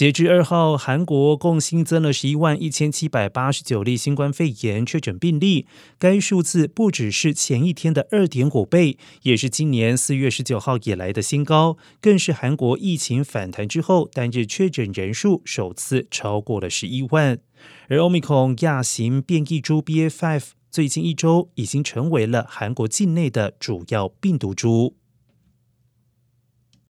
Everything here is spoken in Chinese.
截至二号，韩国共新增了十一万一千七百八十九例新冠肺炎确诊病例，该数字不只是前一天的二点五倍，也是今年四月十九号以来的新高，更是韩国疫情反弹之后单日确诊人数首次超过了十一万。而欧米克亚型变异株 BA.5 最近一周已经成为了韩国境内的主要病毒株。